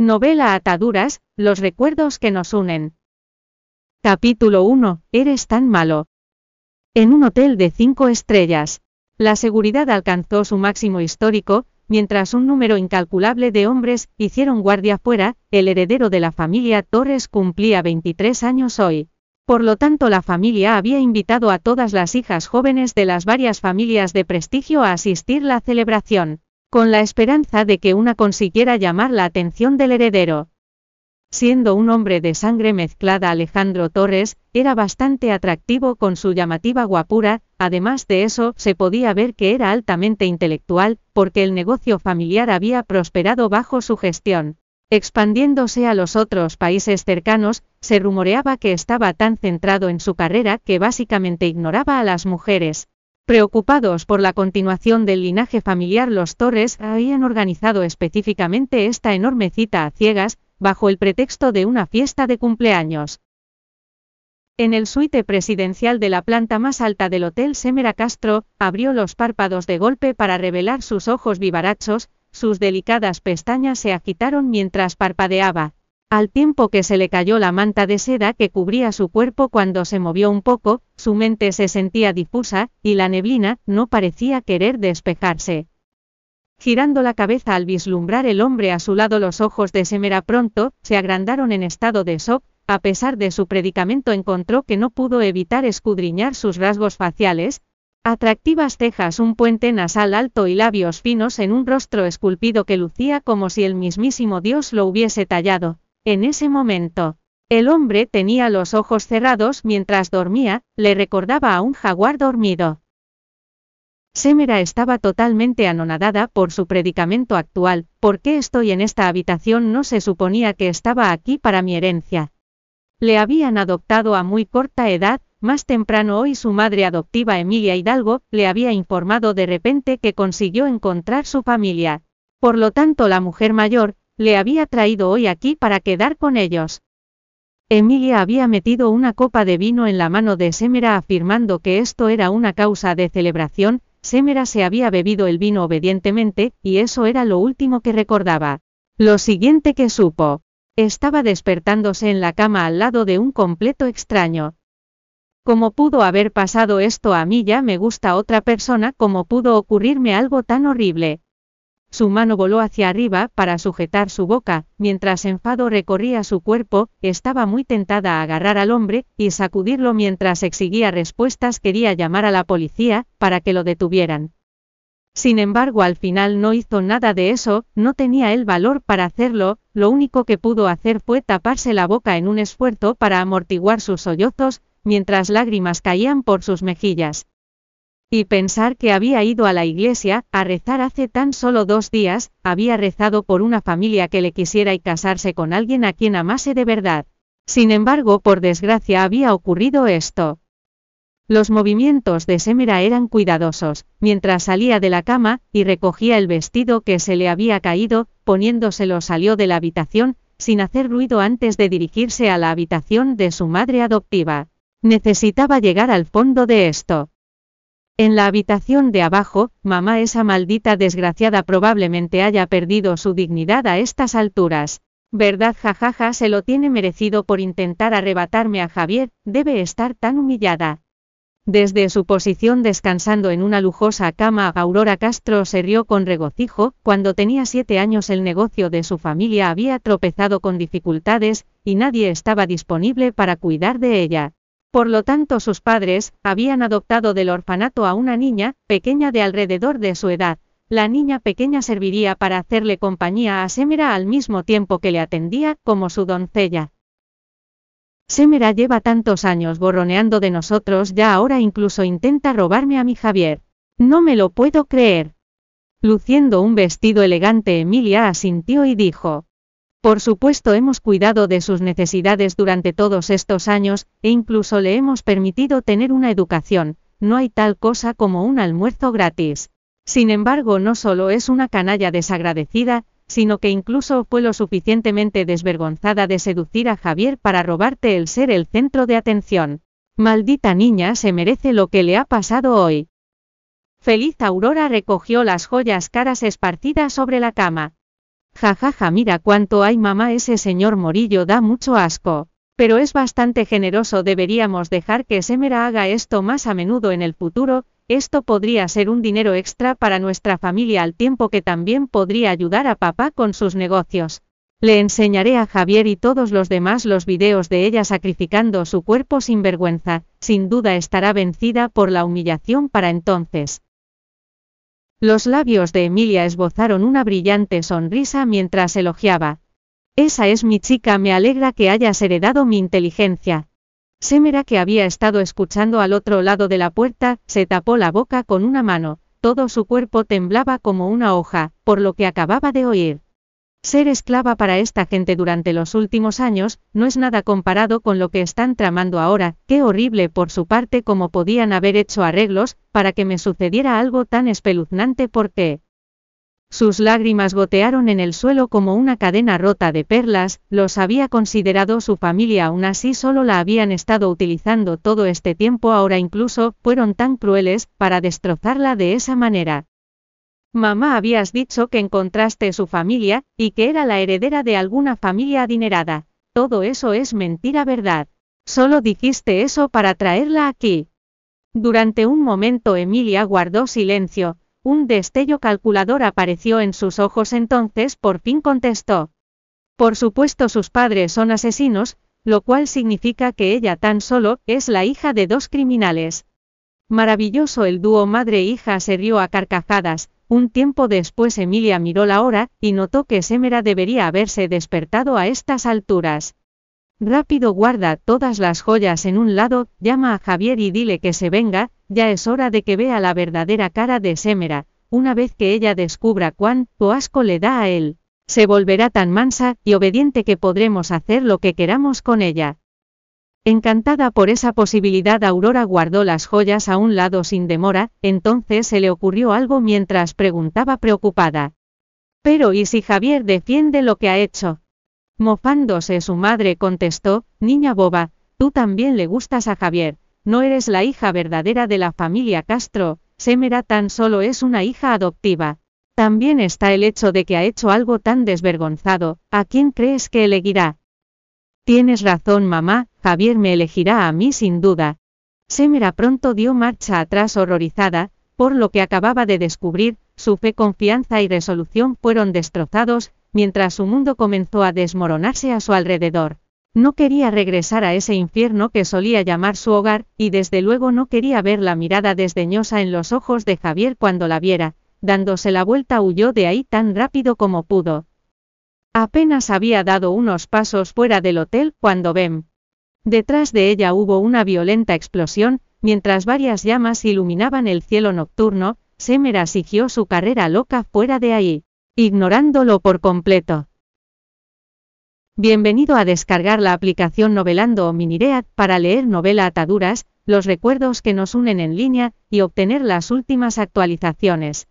Novela Ataduras, los recuerdos que nos unen. Capítulo 1. Eres tan malo. En un hotel de cinco estrellas. La seguridad alcanzó su máximo histórico, mientras un número incalculable de hombres hicieron guardia fuera, el heredero de la familia Torres cumplía 23 años hoy. Por lo tanto, la familia había invitado a todas las hijas jóvenes de las varias familias de prestigio a asistir la celebración con la esperanza de que una consiguiera llamar la atención del heredero. Siendo un hombre de sangre mezclada Alejandro Torres, era bastante atractivo con su llamativa guapura, además de eso se podía ver que era altamente intelectual, porque el negocio familiar había prosperado bajo su gestión. Expandiéndose a los otros países cercanos, se rumoreaba que estaba tan centrado en su carrera que básicamente ignoraba a las mujeres, Preocupados por la continuación del linaje familiar, los Torres habían organizado específicamente esta enorme cita a ciegas, bajo el pretexto de una fiesta de cumpleaños. En el suite presidencial de la planta más alta del Hotel Semera Castro, abrió los párpados de golpe para revelar sus ojos vivarachos, sus delicadas pestañas se agitaron mientras parpadeaba. Al tiempo que se le cayó la manta de seda que cubría su cuerpo cuando se movió un poco, su mente se sentía difusa, y la neblina no parecía querer despejarse. Girando la cabeza al vislumbrar el hombre a su lado los ojos de Semera pronto, se agrandaron en estado de shock, a pesar de su predicamento encontró que no pudo evitar escudriñar sus rasgos faciales, atractivas cejas, un puente nasal alto y labios finos en un rostro esculpido que lucía como si el mismísimo Dios lo hubiese tallado. En ese momento, el hombre tenía los ojos cerrados mientras dormía, le recordaba a un jaguar dormido. Semera estaba totalmente anonadada por su predicamento actual, ¿por qué estoy en esta habitación? No se suponía que estaba aquí para mi herencia. Le habían adoptado a muy corta edad, más temprano hoy su madre adoptiva Emilia Hidalgo, le había informado de repente que consiguió encontrar su familia. Por lo tanto la mujer mayor, le había traído hoy aquí para quedar con ellos. Emilia había metido una copa de vino en la mano de Semera afirmando que esto era una causa de celebración, Semera se había bebido el vino obedientemente, y eso era lo último que recordaba. Lo siguiente que supo. Estaba despertándose en la cama al lado de un completo extraño. ¿Cómo pudo haber pasado esto a mí ya me gusta otra persona? ¿Cómo pudo ocurrirme algo tan horrible? Su mano voló hacia arriba para sujetar su boca, mientras enfado recorría su cuerpo, estaba muy tentada a agarrar al hombre y sacudirlo mientras exigía respuestas. Quería llamar a la policía, para que lo detuvieran. Sin embargo, al final no hizo nada de eso, no tenía el valor para hacerlo, lo único que pudo hacer fue taparse la boca en un esfuerzo para amortiguar sus sollozos, mientras lágrimas caían por sus mejillas. Y pensar que había ido a la iglesia, a rezar hace tan solo dos días, había rezado por una familia que le quisiera y casarse con alguien a quien amase de verdad. Sin embargo, por desgracia había ocurrido esto. Los movimientos de Semera eran cuidadosos, mientras salía de la cama, y recogía el vestido que se le había caído, poniéndoselo salió de la habitación, sin hacer ruido antes de dirigirse a la habitación de su madre adoptiva. Necesitaba llegar al fondo de esto. En la habitación de abajo, mamá esa maldita desgraciada probablemente haya perdido su dignidad a estas alturas. ¿Verdad jajaja se lo tiene merecido por intentar arrebatarme a Javier, debe estar tan humillada. Desde su posición descansando en una lujosa cama, Aurora Castro se rió con regocijo, cuando tenía siete años el negocio de su familia había tropezado con dificultades, y nadie estaba disponible para cuidar de ella. Por lo tanto sus padres, habían adoptado del orfanato a una niña, pequeña de alrededor de su edad. La niña pequeña serviría para hacerle compañía a Semera al mismo tiempo que le atendía, como su doncella. Semera lleva tantos años borroneando de nosotros, ya ahora incluso intenta robarme a mi Javier. No me lo puedo creer. Luciendo un vestido elegante, Emilia asintió y dijo, por supuesto hemos cuidado de sus necesidades durante todos estos años, e incluso le hemos permitido tener una educación, no hay tal cosa como un almuerzo gratis. Sin embargo, no solo es una canalla desagradecida, sino que incluso fue lo suficientemente desvergonzada de seducir a Javier para robarte el ser el centro de atención. Maldita niña se merece lo que le ha pasado hoy. Feliz Aurora recogió las joyas caras esparcidas sobre la cama. Jajaja, ja, ja, mira cuánto hay mamá, ese señor Morillo da mucho asco. Pero es bastante generoso, deberíamos dejar que Semera haga esto más a menudo en el futuro, esto podría ser un dinero extra para nuestra familia al tiempo que también podría ayudar a papá con sus negocios. Le enseñaré a Javier y todos los demás los videos de ella sacrificando su cuerpo sin vergüenza, sin duda estará vencida por la humillación para entonces. Los labios de Emilia esbozaron una brillante sonrisa mientras elogiaba. Esa es mi chica, me alegra que hayas heredado mi inteligencia. Semera, que había estado escuchando al otro lado de la puerta, se tapó la boca con una mano, todo su cuerpo temblaba como una hoja, por lo que acababa de oír. Ser esclava para esta gente durante los últimos años, no es nada comparado con lo que están tramando ahora, qué horrible por su parte como podían haber hecho arreglos, para que me sucediera algo tan espeluznante porque... Sus lágrimas gotearon en el suelo como una cadena rota de perlas, los había considerado su familia aún así solo la habían estado utilizando todo este tiempo ahora incluso, fueron tan crueles, para destrozarla de esa manera. Mamá habías dicho que encontraste su familia, y que era la heredera de alguna familia adinerada. Todo eso es mentira verdad. Solo dijiste eso para traerla aquí. Durante un momento Emilia guardó silencio, un destello calculador apareció en sus ojos entonces por fin contestó. Por supuesto sus padres son asesinos, lo cual significa que ella tan solo es la hija de dos criminales. Maravilloso el dúo madre-hija se rió a carcajadas, un tiempo después Emilia miró la hora, y notó que Semera debería haberse despertado a estas alturas. Rápido guarda todas las joyas en un lado, llama a Javier y dile que se venga, ya es hora de que vea la verdadera cara de Semera, una vez que ella descubra cuán asco le da a él. Se volverá tan mansa y obediente que podremos hacer lo que queramos con ella. Encantada por esa posibilidad, Aurora guardó las joyas a un lado sin demora, entonces se le ocurrió algo mientras preguntaba preocupada. Pero ¿y si Javier defiende lo que ha hecho? Mofándose su madre contestó, niña boba, tú también le gustas a Javier, no eres la hija verdadera de la familia Castro, Semera tan solo es una hija adoptiva. También está el hecho de que ha hecho algo tan desvergonzado, ¿a quién crees que elegirá? Tienes razón mamá, Javier me elegirá a mí sin duda. Semera pronto dio marcha atrás horrorizada, por lo que acababa de descubrir, su fe, confianza y resolución fueron destrozados, mientras su mundo comenzó a desmoronarse a su alrededor. No quería regresar a ese infierno que solía llamar su hogar, y desde luego no quería ver la mirada desdeñosa en los ojos de Javier cuando la viera, dándose la vuelta huyó de ahí tan rápido como pudo. Apenas había dado unos pasos fuera del hotel cuando Bem. Detrás de ella hubo una violenta explosión, mientras varias llamas iluminaban el cielo nocturno, Semera siguió su carrera loca fuera de ahí, ignorándolo por completo. Bienvenido a descargar la aplicación Novelando o Miniread para leer novela Ataduras, los recuerdos que nos unen en línea, y obtener las últimas actualizaciones.